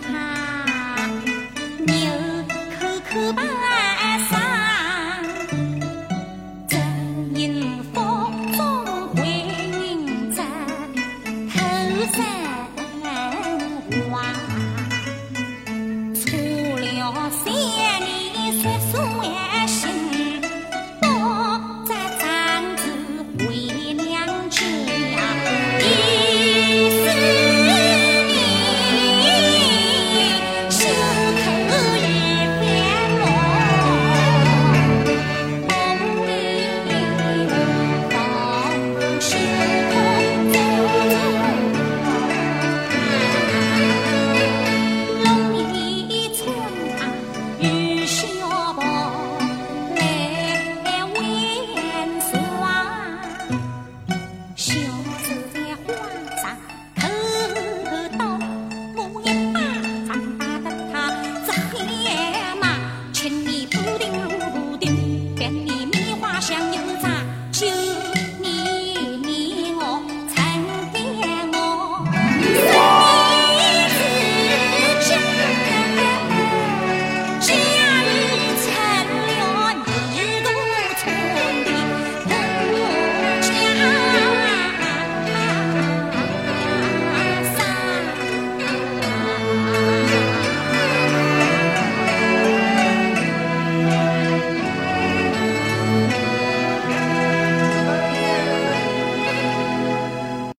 他牛。